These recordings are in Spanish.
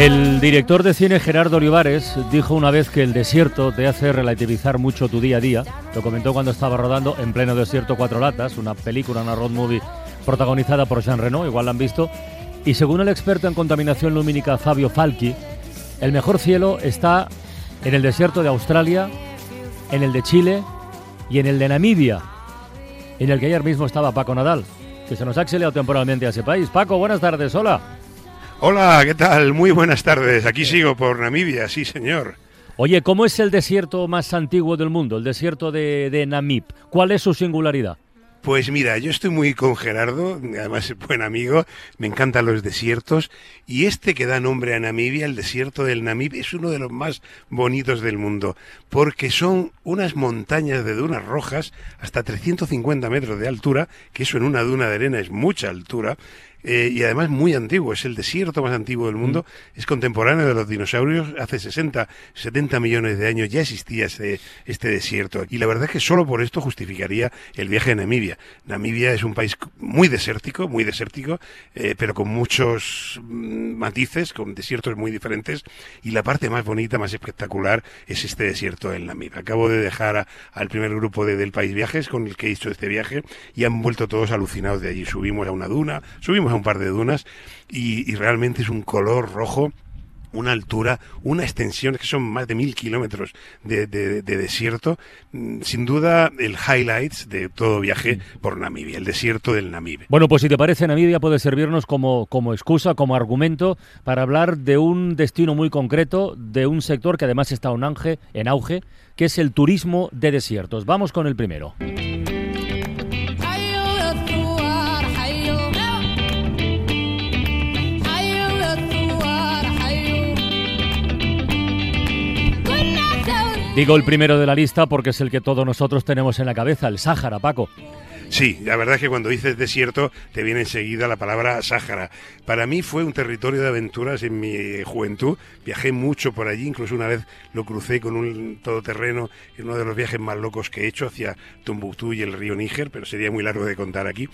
El director de cine Gerardo Olivares dijo una vez que el desierto te hace relativizar mucho tu día a día. Lo comentó cuando estaba rodando En pleno desierto Cuatro Latas, una película, una road movie protagonizada por Jean Reno, igual la han visto. Y según el experto en contaminación lumínica Fabio Falchi, el mejor cielo está en el desierto de Australia, en el de Chile y en el de Namibia, en el que ayer mismo estaba Paco Nadal, que se nos ha exiliado temporalmente a ese país. Paco, buenas tardes, hola. Hola, ¿qué tal? Muy buenas tardes. Aquí sigo por Namibia, sí, señor. Oye, ¿cómo es el desierto más antiguo del mundo, el desierto de, de Namib? ¿Cuál es su singularidad? Pues mira, yo estoy muy con Gerardo, además es buen amigo, me encantan los desiertos, y este que da nombre a Namibia, el desierto del Namib, es uno de los más bonitos del mundo, porque son unas montañas de dunas rojas hasta 350 metros de altura, que eso en una duna de arena es mucha altura, eh, y además muy antiguo, es el desierto más antiguo del mundo, es contemporáneo de los dinosaurios, hace 60, 70 millones de años ya existía este, este desierto, y la verdad es que solo por esto justificaría el viaje a Namibia. Namibia es un país muy desértico, muy desértico, eh, pero con muchos mm, matices, con desiertos muy diferentes, y la parte más bonita, más espectacular, es este desierto del Namib. Acabo de dejar a- al primer grupo de, del País Viajes con el que he hecho este viaje, y han vuelto todos alucinados de allí. Subimos a una duna, subimos un par de dunas, y, y realmente es un color rojo una altura, una extensión que son más de mil kilómetros de, de- de desierto, Mm, sin duda el highlights de todo viaje por Namibia, el desierto del Namib. Bueno, pues si te parece, Namibia puede servirnos como, como excusa, como argumento para hablar de un destino muy concreto, de un sector que además está en auge, en auge que es el turismo de desiertos. Vamos con el primero. Digo el primero de la lista porque es el que todos nosotros tenemos en la cabeza, el Sáhara, Paco. Sí, la verdad es que cuando dices desierto te viene enseguida la palabra Sáhara. Para mí fue un territorio de aventuras en mi juventud. Viajé mucho por allí, incluso una vez lo crucé con un todoterreno en uno de los viajes más locos que he hecho hacia Tombuctú y el río Níger, pero sería muy largo de contar aquí.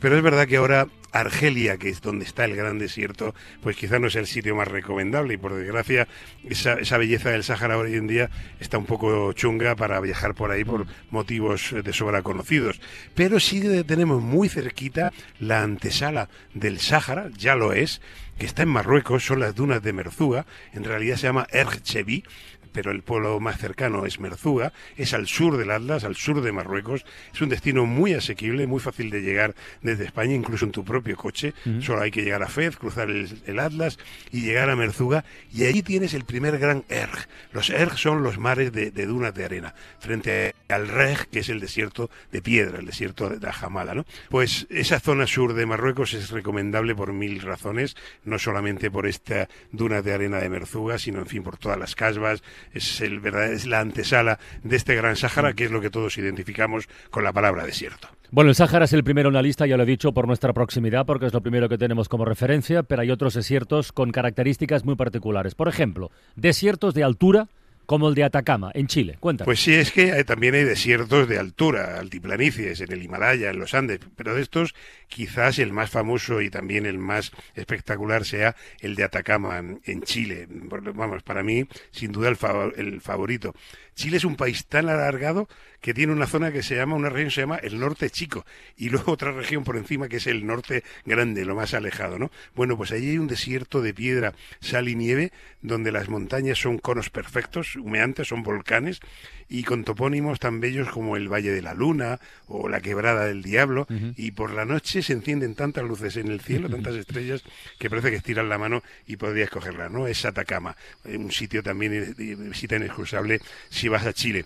Pero es verdad que ahora Argelia, que es donde está el gran desierto, pues quizá no es el sitio más recomendable y por desgracia esa, esa belleza del Sáhara hoy en día está un poco chunga para viajar por ahí por motivos eh, de sobra conocidos. Pero sí tenemos muy cerquita la antesala del Sáhara, ya lo es, que está en Marruecos, son las dunas de Merzuga, en realidad se llama Erchevi, pero el pueblo más cercano es Merzuga, es al sur del Atlas, al sur de Marruecos, es un destino muy asequible, muy fácil de llegar desde España, incluso en tu propio coche, solo hay que llegar a Fez, cruzar el, el Atlas y llegar a Merzuga, y allí tienes el primer gran Erg. Los Erg son los mares de, de dunas de arena, frente al Reg, que es el desierto de piedra, el desierto de la Jamala, ¿no? Pues esa zona sur de Marruecos es recomendable por mil razones, no solamente por esta duna de arena de Merzuga, sino en fin por todas las casbas, es el verdad es la antesala de este gran Sáhara, que es lo que todos identificamos con la palabra desierto. Bueno, el Sáhara es el primero en la lista, ya lo he dicho, por nuestra proximidad, porque es lo primero que tenemos como referencia, pero hay otros desiertos con características muy particulares. Por ejemplo, desiertos de altura como el de Atacama, en Chile. Cuéntanos. Pues sí, es que hay- también hay desiertos de altura, altiplanicies, en el Himalaya, en los Andes, pero de estos quizás el más famoso y también el más espectacular sea el de Atacama en, Chile. Vamos, para mí, sin duda el, el favorito. Chile es un país tan alargado que tiene una zona que se llama, una región que se llama el norte chico, y luego otra región por encima que es el norte grande, lo más alejado, ¿no? Bueno, pues allí hay un desierto de piedra, sal y nieve, donde las montañas son conos perfectos, humeantes, son volcanes, y con topónimos tan bellos como el Valle de la Luna o la Quebrada del Diablo, y por la noche se encienden tantas luces en el cielo, tantas estrellas, que parece que estiran la mano y podrías cogerla, ¿no? Es Atacama, un sitio también eh, visita inexcusable si vas a Chile.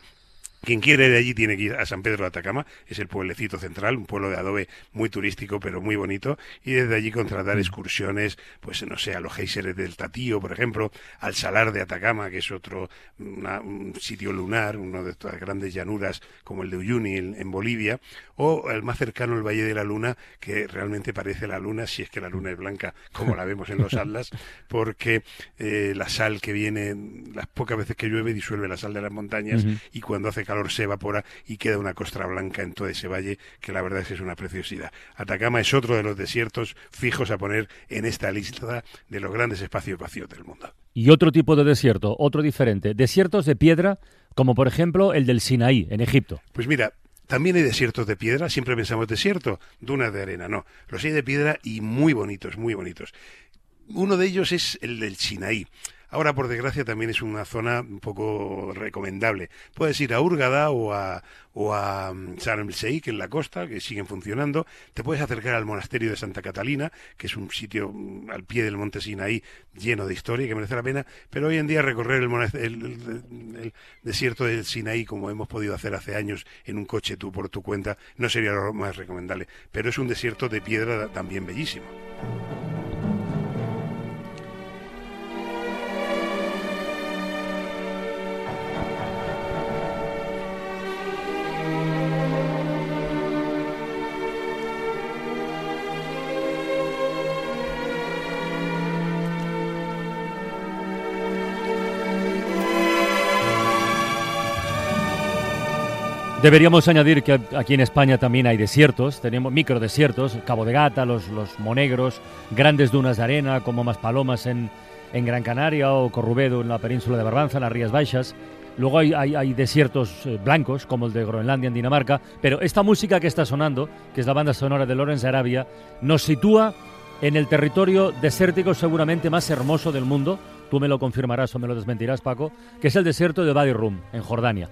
Quien quiere ir allí tiene que ir a San Pedro de Atacama, es el pueblecito central, un pueblo de adobe muy turístico pero muy bonito, y desde allí contratar excursiones, pues no sé, a los géiseres del Tatío, por ejemplo, al Salar de Atacama, que es otro un sitio lunar, uno de estas grandes llanuras como el de Uyuni en, Bolivia, o el más cercano el Valle de la Luna, que realmente parece la luna, si es que la luna es blanca, como la vemos en los atlas, porque eh, la sal que viene, las pocas veces que llueve, disuelve la sal de las montañas y cuando hace calor se evapora y queda una costra blanca en todo ese valle, que la verdad es que es una preciosidad. Atacama es otro de los desiertos fijos a poner en esta lista de los grandes espacios vacíos del mundo. Y otro tipo de desierto, otro diferente, desiertos de piedra, como por ejemplo el del Sinaí, en Egipto. Pues mira, también hay desiertos de piedra, siempre pensamos desierto, dunas de arena, no. Los hay de piedra y muy bonitos, muy bonitos. Uno de ellos es el del Sinaí. Ahora, por desgracia, también es una zona un poco recomendable. Puedes ir a Hurgada o a, o a mm, el Sheikh en la costa, que siguen funcionando. Te puedes acercar al monasterio de Santa Catalina, que es un sitio mm, al pie del monte Sinaí lleno de historia que merece la pena. Pero hoy en día recorrer el, el, desierto del Sinaí, como hemos podido hacer hace años en un coche tú por tu cuenta, no sería lo más recomendable. Pero es un desierto de piedra también bellísimo. Deberíamos añadir que aquí en España también hay desiertos, tenemos microdesiertos, Cabo de Gata, los, los Monegros, grandes dunas de arena como Maspalomas en, en Gran Canaria o Corrubedo en la península de Barbanza, en las Rías Baixas. Luego hay, hay, desiertos eh, blancos, como el de Groenlandia en Dinamarca, pero esta música que está sonando, que es la banda sonora de Lawrence Arabia, nos sitúa en el territorio desértico seguramente más hermoso del mundo, tú me lo confirmarás o me lo desmentirás, Paco, que es el desierto de Wadi Rum, en Jordania.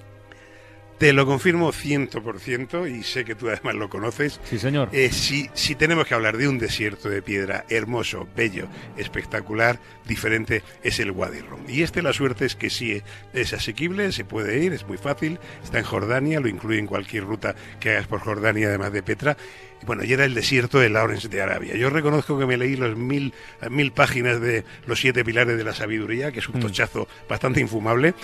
Te lo confirmo ciento por ciento y sé que tú además lo conoces. Sí, señor. Eh, si, si tenemos que hablar de un desierto de piedra hermoso, bello, espectacular, diferente, es el Wadi Rum. Y este la suerte es que sí es asequible, se puede ir, es muy fácil, está en Jordania, lo incluye en cualquier ruta que hagas por Jordania, además de Petra bueno, y era el desierto de Lawrence de Arabia. Yo reconozco que me leí los mil, mil páginas de Los siete pilares de la sabiduría, que es un mm. tochazo bastante infumable,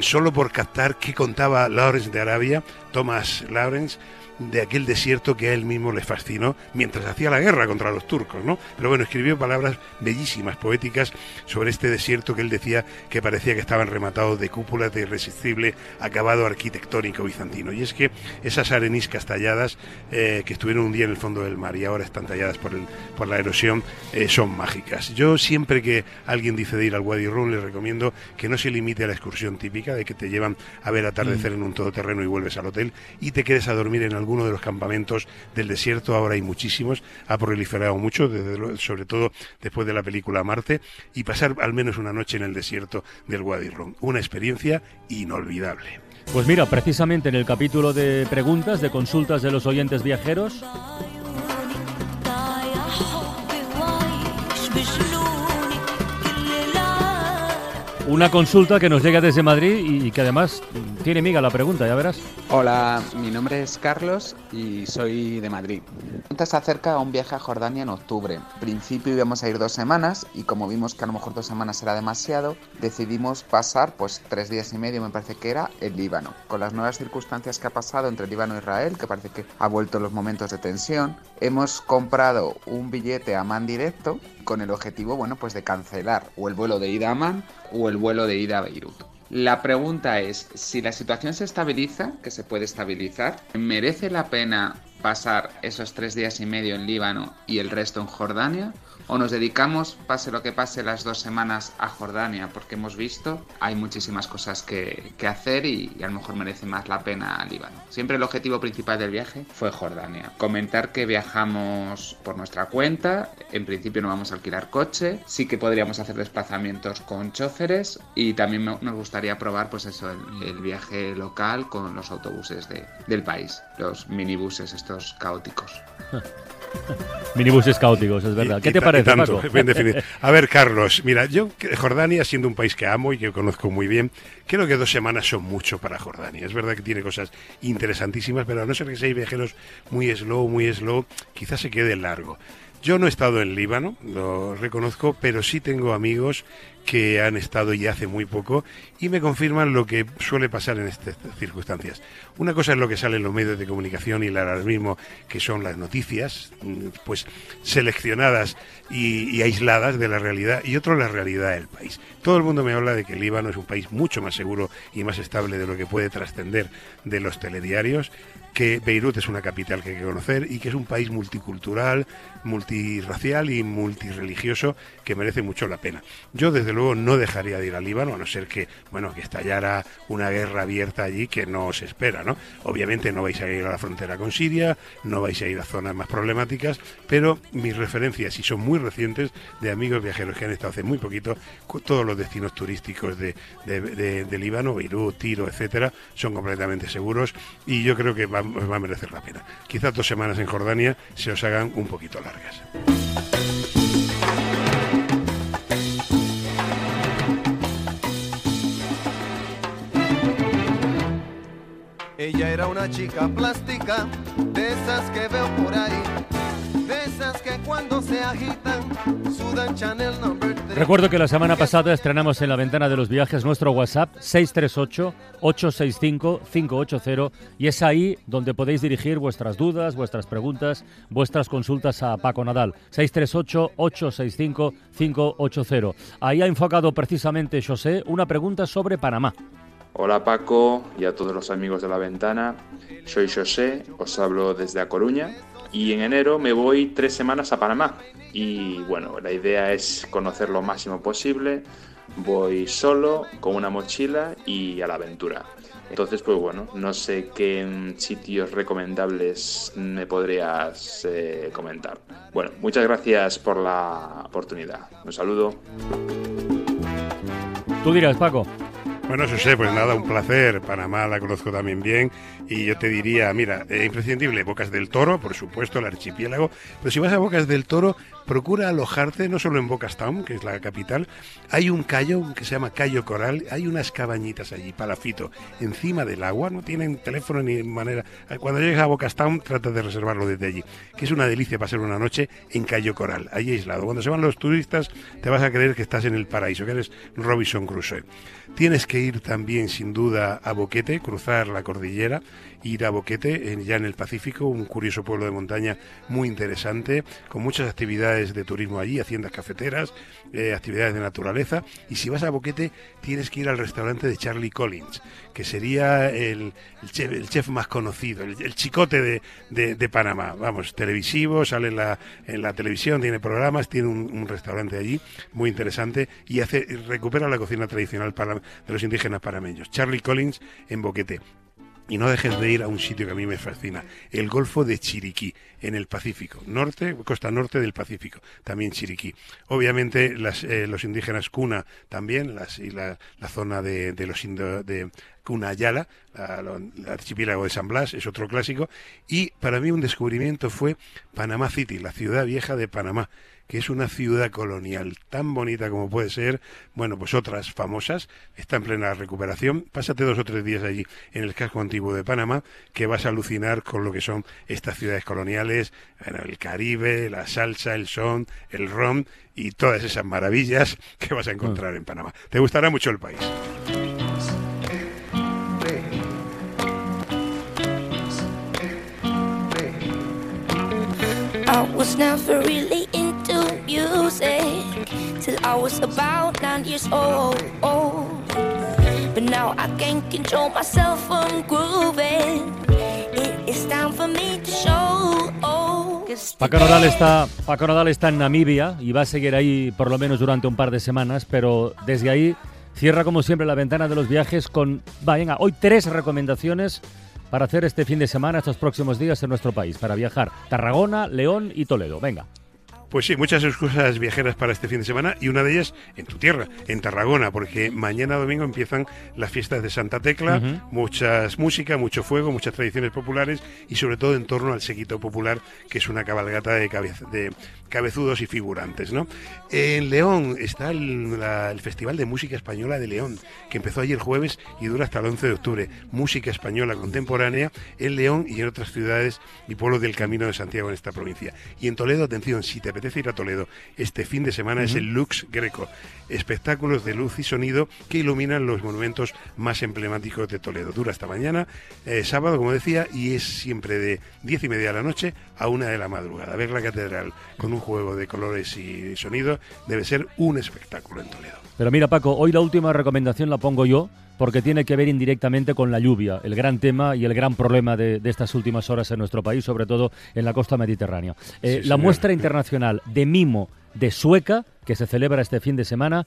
solo por captar qué contaba Lawrence de Arabia, Thomas Lawrence, de aquel desierto que a él mismo le fascinó mientras hacía la guerra contra los turcos, ¿no? Pero bueno, escribió palabras bellísimas, poéticas, sobre este desierto que él decía que parecía que estaban rematados de cúpulas de irresistible acabado arquitectónico bizantino. Y es que esas areniscas talladas eh, que estuvieron un día en el fondo del mar y ahora están talladas por, el, por la erosión eh, son mágicas. Yo siempre que alguien dice de ir al Wadi Rum le recomiendo que no se limite a la excursión típica de que te llevan a ver atardecer mm. en un todoterreno y vuelves al hotel y te quedes a dormir en algún alguno de los campamentos del desierto, ahora hay muchísimos, ha proliferado mucho, sobre todo después de la película Marte, y pasar al menos una noche en el desierto del Rum. Una experiencia inolvidable. Pues mira, precisamente en el capítulo de preguntas, de consultas de los oyentes viajeros, Una consulta que nos llega desde Madrid y que además tiene miga la pregunta, ya verás. Hola, mi nombre es Carlos y soy de Madrid. Se acerca a un viaje a Jordania en octubre. En principio íbamos a ir dos semanas y como vimos que a lo mejor dos semanas era demasiado, decidimos pasar pues tres días y medio, me parece que era, el Líbano. Con las nuevas circunstancias que ha pasado entre Líbano e Israel, que parece que ha vuelto los momentos de tensión, hemos comprado un billete a Man directo con el objetivo, bueno, pues de cancelar o el vuelo de ida a Man o el vuelo de ida a Beirut. La pregunta es, si la situación se estabiliza, que se puede estabilizar, ¿merece la pena pasar esos tres días y medio en Líbano y el resto en Jordania? O nos dedicamos, pase lo que pase, las dos semanas a Jordania, porque hemos visto, hay muchísimas cosas que, hacer y, a lo mejor merece más la pena Líbano. Siempre el objetivo principal del viaje fue Jordania. Comentar que viajamos por nuestra cuenta, en principio no vamos a alquilar coche, sí que podríamos hacer desplazamientos con choferes y también nos gustaría probar pues eso, el, viaje local con los autobuses del país, los minibuses estos caóticos. Minibuses caóticos, es verdad. Y- ¿Qué y te parece, tanto, Paco? bien definido. A ver, Carlos, mira, yo, Jordania, siendo un país que amo y que conozco muy bien, creo que dos semanas son mucho para Jordania. Es verdad que tiene cosas interesantísimas, pero a no ser que seáis viajeros muy slow, muy slow, quizás se quede largo. Yo no he estado en Líbano, lo reconozco, pero sí tengo amigos que han estado ya hace muy poco y me confirman lo que suele pasar en estas circunstancias. Una cosa es lo que sale en los medios de comunicación y el alarmismo, que son las noticias, mm, pues seleccionadas y, y aisladas de la realidad, y otro la realidad del país. Todo el mundo me habla de que Líbano es un país mucho más seguro y más estable de lo que puede trascender de los telediarios, que Beirut es una capital que hay que conocer y que es un país multicultural, multirracial y multireligioso que merece mucho la pena. Yo desde luego no dejaría de ir al Líbano, a no ser que, bueno, que estallara una guerra abierta allí que no se espera, ¿no? Obviamente no vais a ir a la frontera con Siria, no vais a ir a zonas más problemáticas, pero mis referencias, y son muy recientes, de amigos viajeros que han estado hace muy poquito, cu- todos los destinos turísticos de, de, de- de Líbano, Beirut, Tiro, etcétera, son completamente seguros y yo creo que va, os va a merecer la pena. Quizás dos semanas en Jordania se os hagan un poquito largas. Ella era una chica plástica, de esas que veo por ahí, cuando se agitan sudan Chanel number. Recuerdo que la semana pasada estrenamos en la ventana de los viajes nuestro WhatsApp 638-865-580 y es ahí donde podéis dirigir vuestras dudas, vuestras preguntas, vuestras consultas a Paco Nadal. 638-865-580. Ahí ha enfocado precisamente José una pregunta sobre Panamá. Hola Paco y a todos los amigos de la ventana. Soy José, os hablo desde A Coruña y en enero me voy tres semanas a Panamá. Y bueno, la idea es conocer lo máximo posible. Voy solo, con una mochila y a la aventura. Entonces, pues bueno, no sé qué mm, sitios recomendables me podrías eh, comentar. Bueno, muchas gracias por la oportunidad. Un saludo. Tú dirás, Paco. Bueno, José, pues nada, un placer. Panamá la conozco también bien. Y yo te diría, mira, eh, imprescindible, Bocas del Toro, por supuesto, el archipiélago. Pero si vas a Bocas del Toro, procura alojarte no solo en Bocas Town, que es la capital. Hay un callo que se llama Cayo Coral. Hay unas cabañitas allí, palafito, encima del agua. No tienen teléfono ni manera. Cuando llegues a Bocas Town, trata de reservarlo desde allí. Que es una delicia pasar una noche en Cayo Coral, allí aislado. Cuando se van los turistas, te vas a creer que estás en el paraíso, que eres Robinson Crusoe. Tienes que ir también, sin duda, a Boquete, cruzar la cordillera, ir a Boquete, en- ya en el Pacífico, un curioso pueblo de montaña muy interesante, con muchas actividades de turismo allí, haciendas cafeteras, eh, actividades de naturaleza. Y si vas a Boquete, tienes que ir al restaurante de Charlie Collins, que sería el, el chef, más conocido, el, chicote de, de- Panamá. Vamos, televisivo, sale en la, en la televisión, tiene programas, tiene un, restaurante allí muy interesante y hace recupera la cocina tradicional de los indígenas panameños. Charlie Collins en Boquete. Y no dejes de ir a un sitio que a mí me fascina, el Golfo de Chiriquí, en el Pacífico, norte, costa norte del Pacífico, también Chiriquí. Obviamente las, eh, los indígenas Cuna también, las, y la, la zona de, de los indo, de Cuna Ayala, el archipiélago de San Blas, es otro clásico. Y para mí un descubrimiento fue Panamá City, la ciudad vieja de Panamá que es una ciudad colonial tan bonita como puede ser, bueno, pues otras famosas, está en plena recuperación. Pásate dos o tres días allí en el casco antiguo de Panamá, que vas a alucinar con lo que son estas ciudades coloniales, bueno, el Caribe, la salsa, el son, el ron y todas esas maravillas que vas a encontrar en Panamá. Te gustará mucho el país. I was never really into music till I was about nine years old. But now I can't control myself from grooving. It is time for me to show. Paco today- está, Paco Nadal está en Namibia y va a seguir ahí por lo menos durante un par de semanas, pero desde ahí cierra como siempre la ventana de los viajes con, venga, hoy tres recomendaciones para hacer este fin de semana, estos próximos días en nuestro país, para viajar. Tarragona, León y Toledo. Venga. Pues sí, muchas excusas viajeras para este fin de semana y una de ellas en tu tierra, en Tarragona, porque mañana domingo empiezan las fiestas de Santa Tecla, muchas música, mucho fuego, muchas tradiciones populares y sobre todo en torno al sequito popular, que es una cabalgata de, de cabezudos y figurantes. ¿no? En León está el, el, Festival de Música Española de León, que empezó ayer jueves y dura hasta el 11 de octubre. Música española contemporánea en León y en otras ciudades y pueblos del Camino de Santiago en esta provincia. Y en Toledo, atención, si te apetece ir a Toledo este fin de semana es el Lux Greco, espectáculos de luz y sonido que iluminan los monumentos más emblemáticos de Toledo. Dura hasta mañana, eh, sábado, como decía, y es siempre de diez y media de la noche a una de la madrugada. Ver la catedral con un juego de colores y sonido debe ser un espectáculo en Toledo. Pero mira, Paco, hoy la última recomendación la pongo yo porque tiene que ver indirectamente con la lluvia, el gran tema y el gran problema de, estas últimas horas en nuestro país, sobre todo en la costa mediterránea. Eh, la muestra internacional de mimo de Sueca, que se celebra este fin de semana,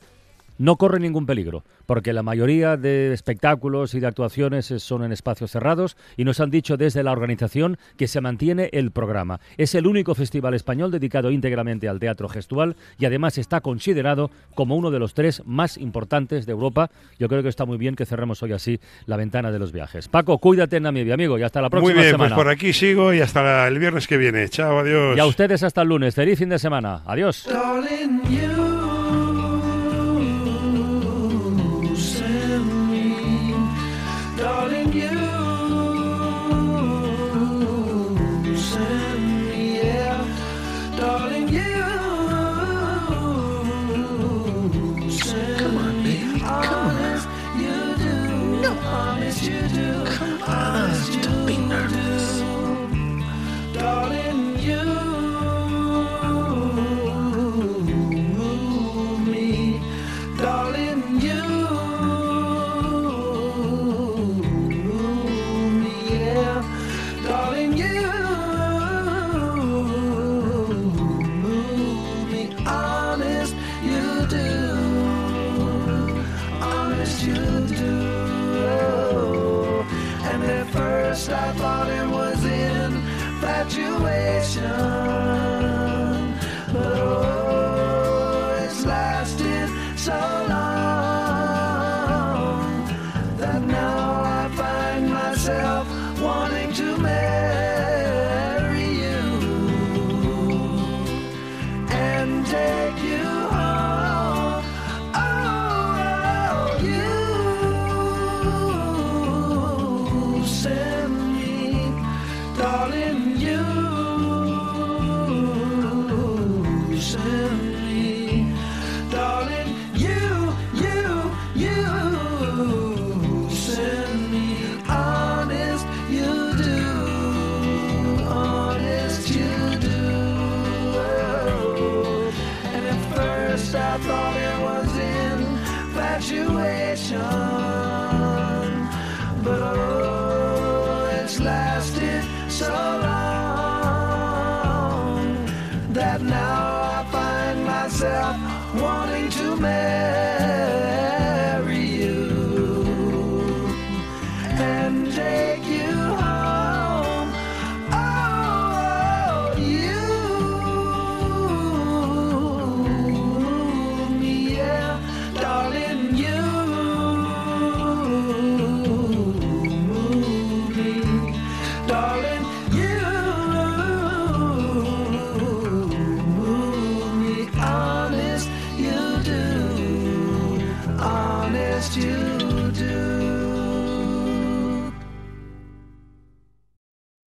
no corre ningún peligro, porque la mayoría de espectáculos y de actuaciones son en espacios cerrados y nos han dicho desde la organización que se mantiene el programa. Es el único festival español dedicado íntegramente al teatro gestual y además está considerado como uno de los tres más importantes de Europa. Yo creo que está muy bien que cerremos hoy así la ventana de los viajes. Paco, cuídate, mi amigo, y hasta la próxima semana. Muy bien, pues por aquí sigo y hasta el viernes que viene. Chao, adiós. Y a ustedes hasta el lunes. Feliz fin de semana. Adiós. Now